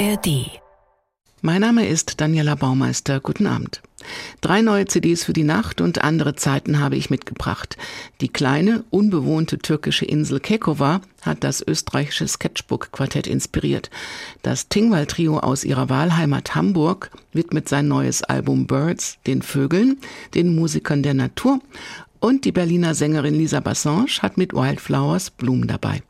ARD. Mein Name ist Daniela Baumeister. Guten Abend. Drei neue CDs für die Nacht und andere Zeiten habe ich mitgebracht. Die kleine, unbewohnte türkische Insel Kekova hat das österreichische Sketchbook-Quartett inspiriert. Das Tingwall-Trio aus ihrer Wahlheimat Hamburg widmet sein neues Album Birds den Vögeln, den Musikern der Natur und die Berliner Sängerin Lisa Bassange hat mit Wildflowers Blumen dabei.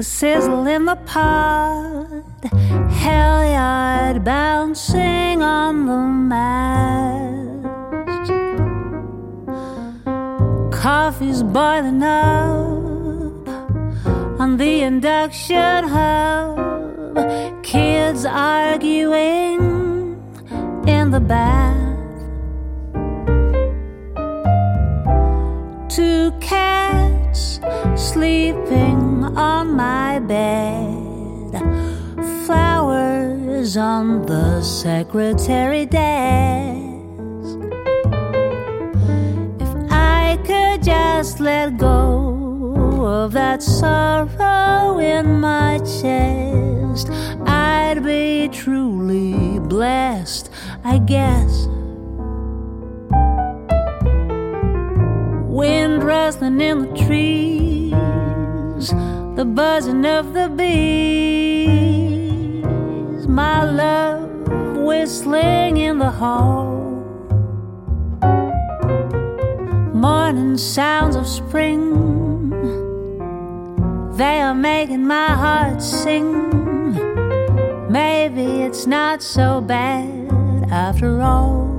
The sizzle in the pod, Halliard bouncing on the mast. Coffee's boiling up on the induction hub, kids arguing in the bath. Sleeping on my bed, flowers on the secretary desk. If I could just let go of that sorrow in my chest, I'd be truly blessed, I guess. wind rustling in the trees, the buzzing of the bees, my love whistling in the hall. Morning sounds of spring, they are making my heart sing. Maybe it's not so bad after all.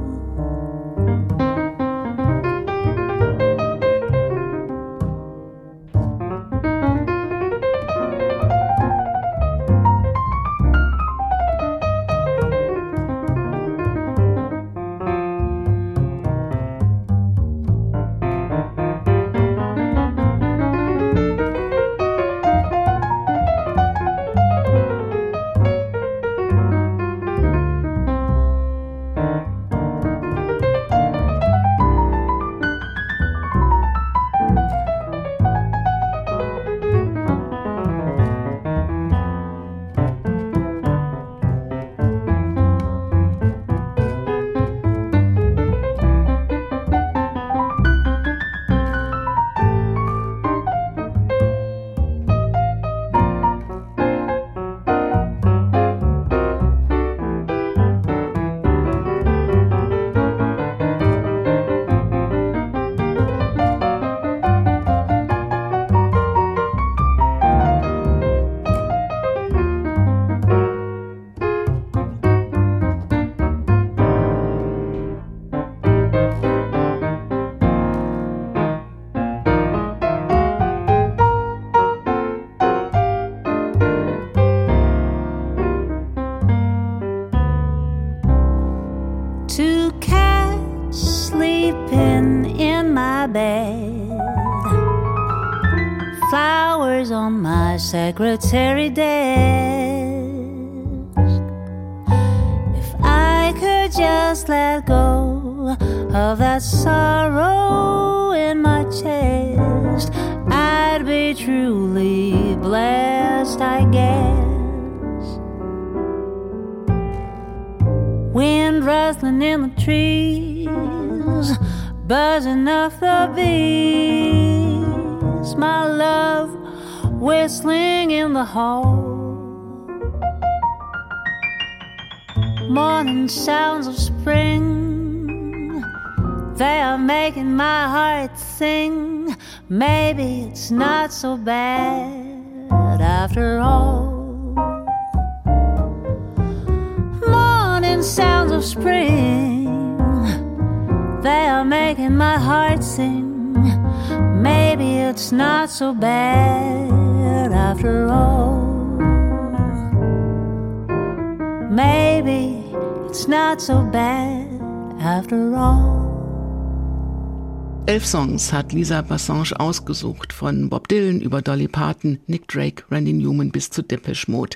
Of that sorrow in my chest, I'd be truly blessed, I guess. Wind rustling in the trees, buzzing off the bees, my love whistling in the hall. Morning sounds of spring, they are making my heart sing. Maybe it's not so bad after all. Morning sounds of spring, they are making my heart sing. Maybe it's not so bad after all. Maybe it's not so bad after all. Elf Songs hat Lisa Bassange ausgesucht, von Bob Dylan über Dolly Parton, Nick Drake, Randy Newman bis zu Depeche Mode.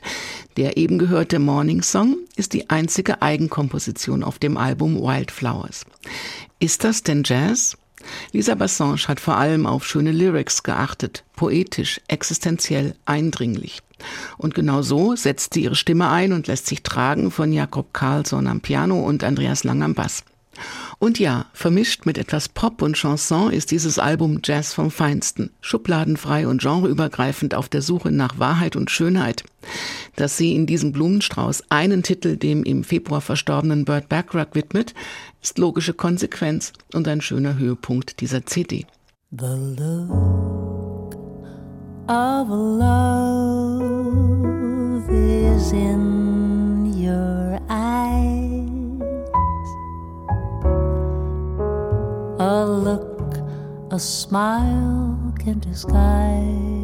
Der eben gehörte Morning Song ist die einzige Eigenkomposition auf dem Album Wildflowers. Ist das denn Jazz? Lisa Bassange hat vor allem auf schöne Lyrics geachtet, poetisch, existenziell, eindringlich. Und genau so setzt sie ihre Stimme ein und lässt sich tragen von Jakob Karlsson am Piano und Andreas Lang am Bass. Und ja, vermischt mit etwas Pop und Chanson ist dieses Album Jazz vom Feinsten, schubladenfrei und genreübergreifend auf der Suche nach Wahrheit und Schönheit. Dass sie in diesem Blumenstrauß einen Titel dem im Februar verstorbenen Burt Bacharach widmet, ist logische Konsequenz und ein schöner Höhepunkt dieser CD. The look of love is in your eyes. A smile can disguise.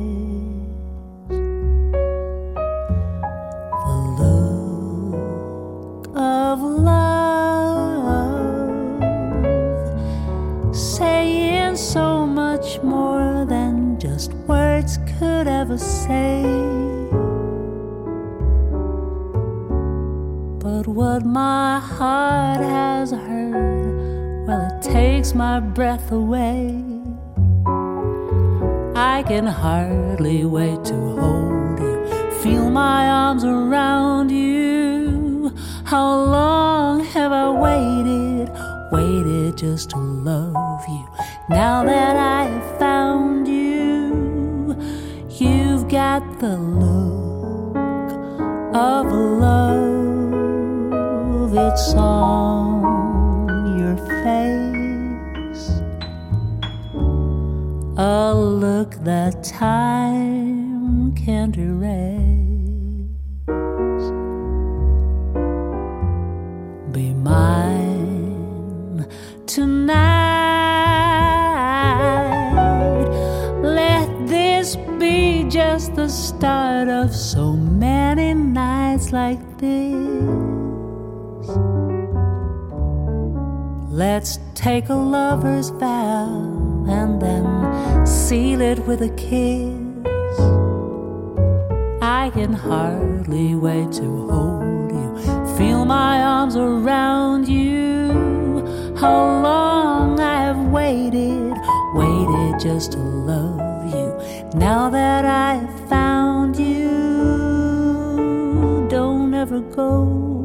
Can hardly wait to hold you, feel my arms around you. How long have I waited, waited just to love you? Now that I have found you, you've got the look of love. It's on look that time can't erase. Be mine tonight. Let this be just the start of so many nights like this. Let's take a lover's vow and then seal it with a kiss. I can hardly wait to hold you, feel my arms around you. How long I have waited, waited just to love you. Now that I have found you, don't ever go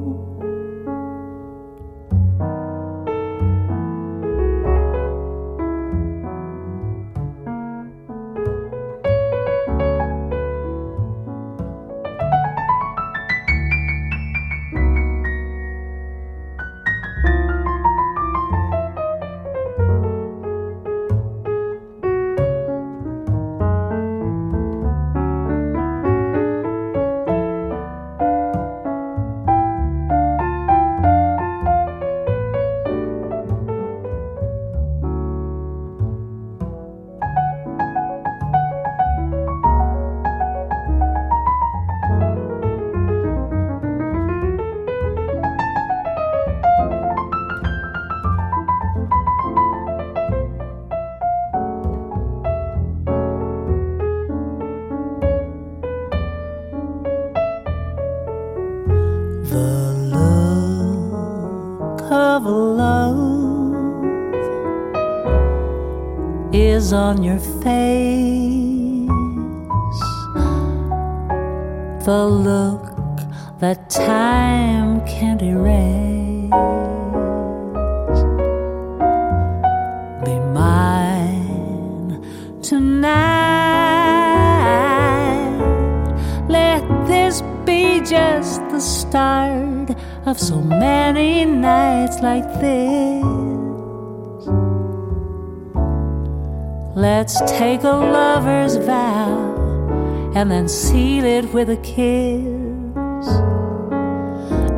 on your face. The look that time can't erase. Be mine tonight. Let this be just the start of so many nights like this. Let's take a lover's vow and then seal it with a kiss.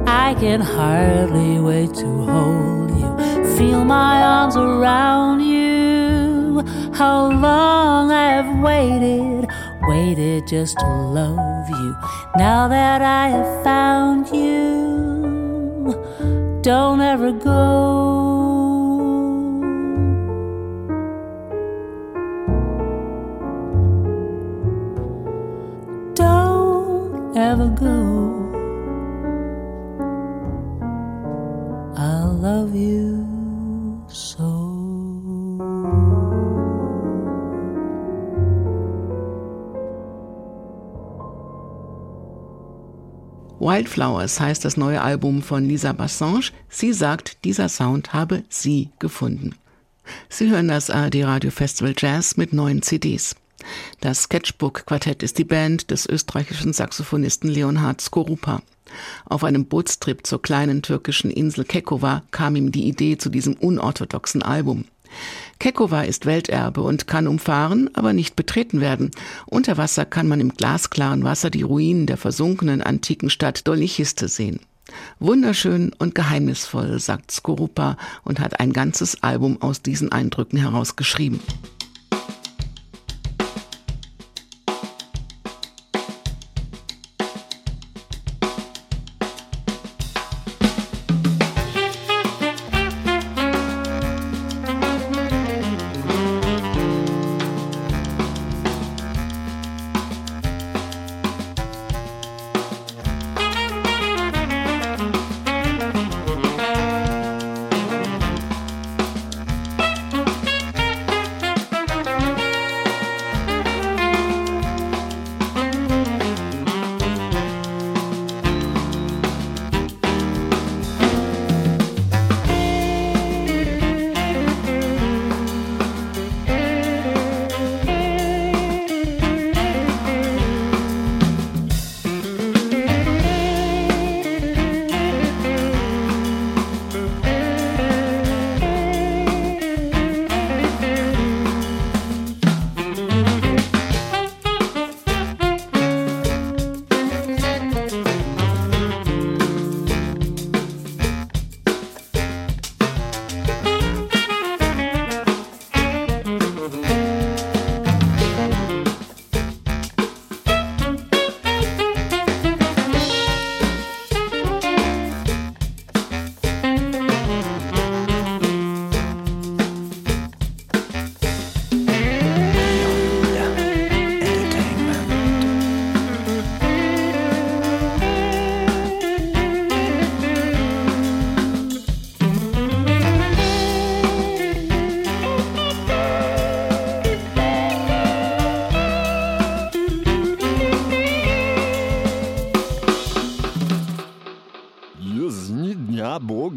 I can hardly wait to hold you, feel my arms around you. How long I have waited, waited just to love you. Now that I have found you, don't ever go. Don't ever go. Wildflowers heißt das neue Album von Lisa Bassange. Sie sagt, dieser Sound habe sie gefunden. Sie hören das ARD Radio Festival Jazz mit neuen CDs. Das Sketchbook Quartett ist die Band des österreichischen Saxophonisten Leonhard Skorupa. Auf einem Bootstrip zur kleinen türkischen Insel Kekova kam ihm die Idee zu diesem unorthodoxen Album. Kekova ist Welterbe und kann umfahren, aber nicht betreten werden. Unter Wasser kann man im glasklaren Wasser die Ruinen der versunkenen antiken Stadt Dolichiste sehen. Wunderschön und geheimnisvoll, sagt Skorupa und hat ein ganzes Album aus diesen Eindrücken herausgeschrieben.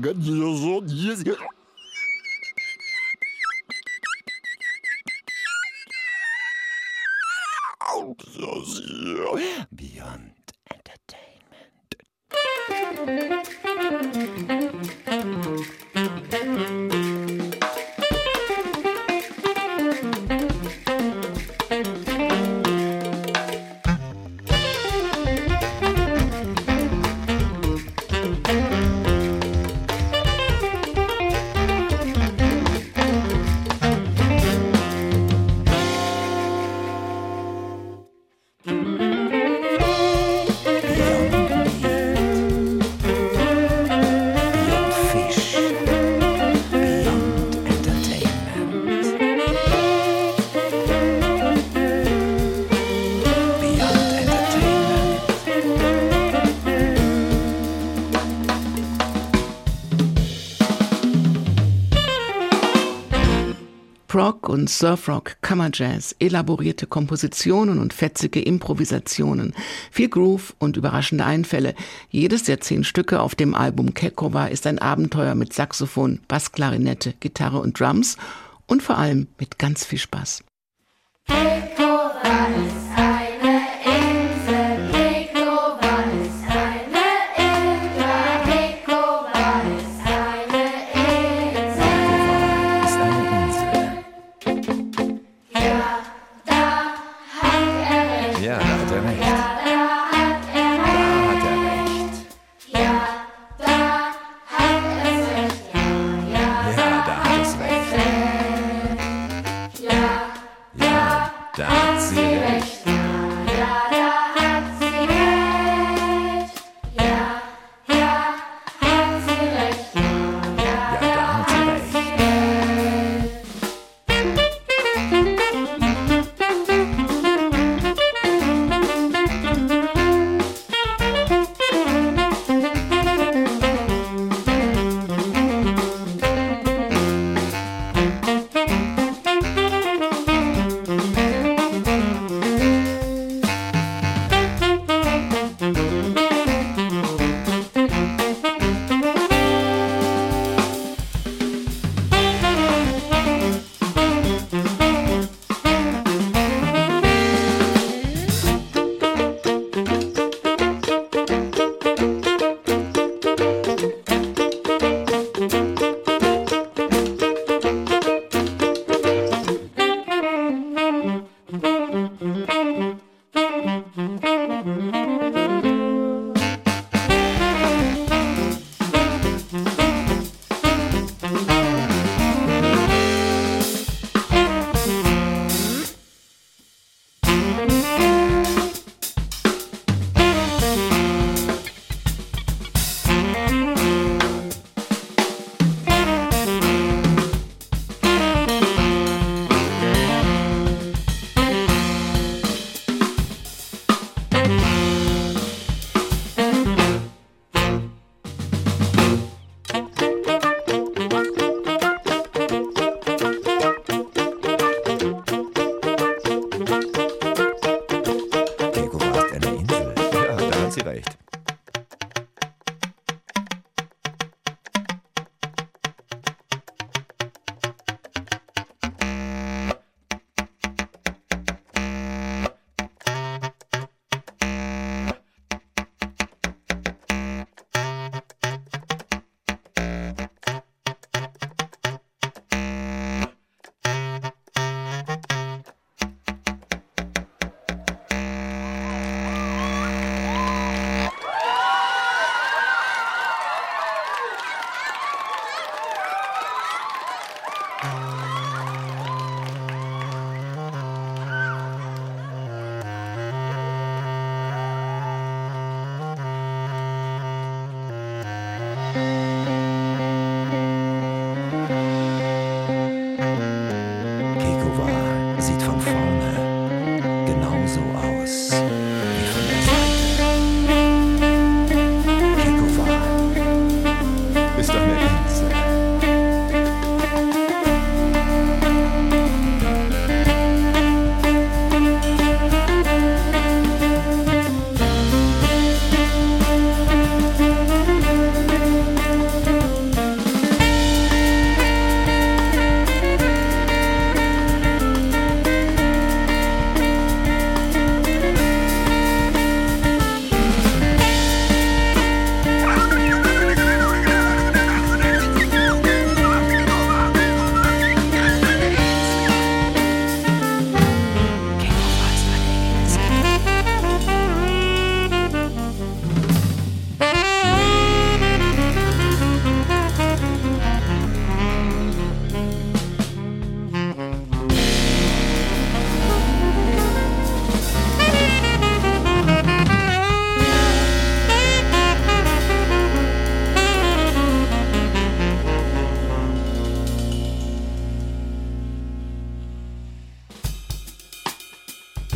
God, und Surfrock, Kammerjazz, elaborierte Kompositionen und fetzige Improvisationen, viel Groove und überraschende Einfälle. Jedes der zehn Stücke auf dem Album Kekova ist ein Abenteuer mit Saxophon, Bassklarinette, Gitarre und Drums und vor allem mit ganz viel Spaß. Kekova ist Da hat sie recht.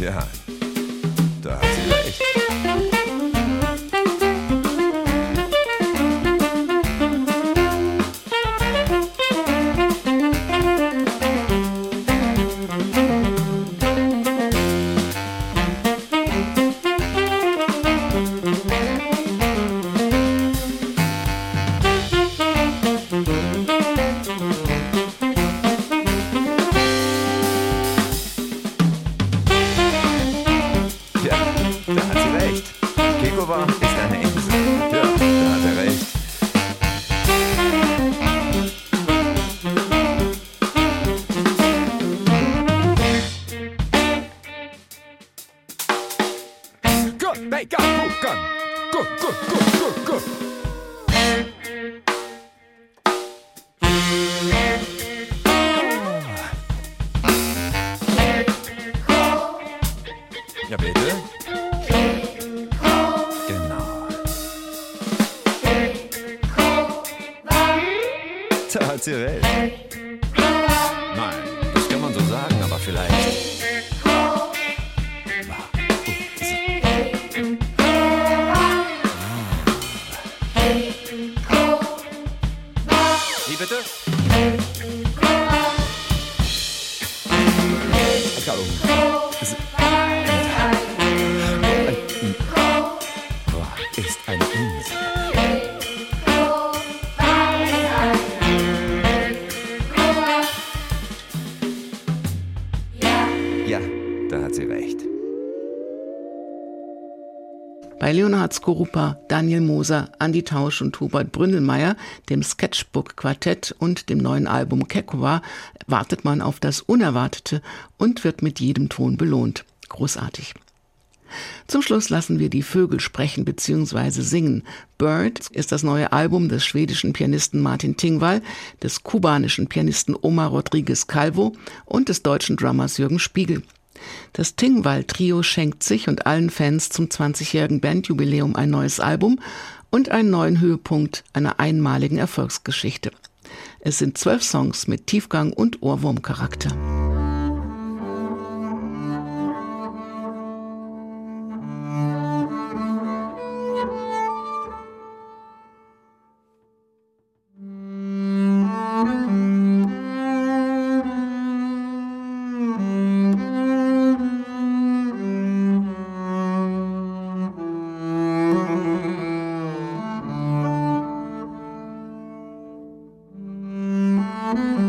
Ja, Skorupa, Daniel Moser, Andi Tausch und Hubert Bründelmeier, dem Sketchbook-Quartett und dem neuen Album Kekova wartet man auf das Unerwartete und wird mit jedem Ton belohnt. Großartig. Zum Schluss lassen wir die Vögel sprechen bzw. singen. Bird ist das neue Album des schwedischen Pianisten Martin Tingwall, des kubanischen Pianisten Omar Rodriguez Calvo und des deutschen Drummers Jürgen Spiegel. Das Tingwall-Trio schenkt sich und allen Fans zum 20-jährigen Bandjubiläum ein neues Album und einen neuen Höhepunkt einer einmaligen Erfolgsgeschichte. Es sind zwölf Songs mit Tiefgang und Ohrwurmcharakter. Mm-hmm.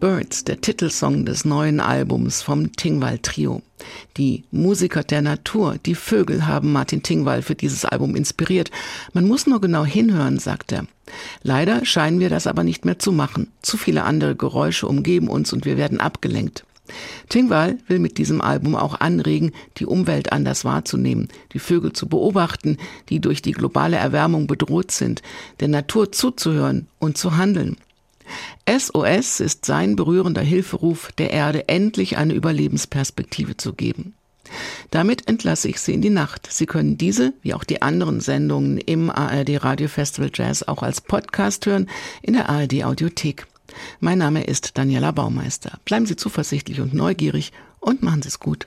Birds, der Titelsong des neuen Albums vom Tingwall Trio. Die Musiker der Natur, die Vögel haben Martin Tingwall für dieses Album inspiriert. Man muss nur genau hinhören, sagt er. Leider scheinen wir das aber nicht mehr zu machen. Zu viele andere Geräusche umgeben uns und wir werden abgelenkt. Tingwall will mit diesem Album auch anregen, die Umwelt anders wahrzunehmen, die Vögel zu beobachten, die durch die globale Erwärmung bedroht sind, der Natur zuzuhören und zu handeln. SOS ist sein berührender Hilferuf, der Erde endlich eine Überlebensperspektive zu geben. Damit entlasse ich Sie in die Nacht. Sie können diese, wie auch die anderen Sendungen im ARD Radio Festival Jazz auch als Podcast hören in der ARD Audiothek. Mein Name ist Daniela Baumeister. Bleiben Sie zuversichtlich und neugierig und machen Sie es gut.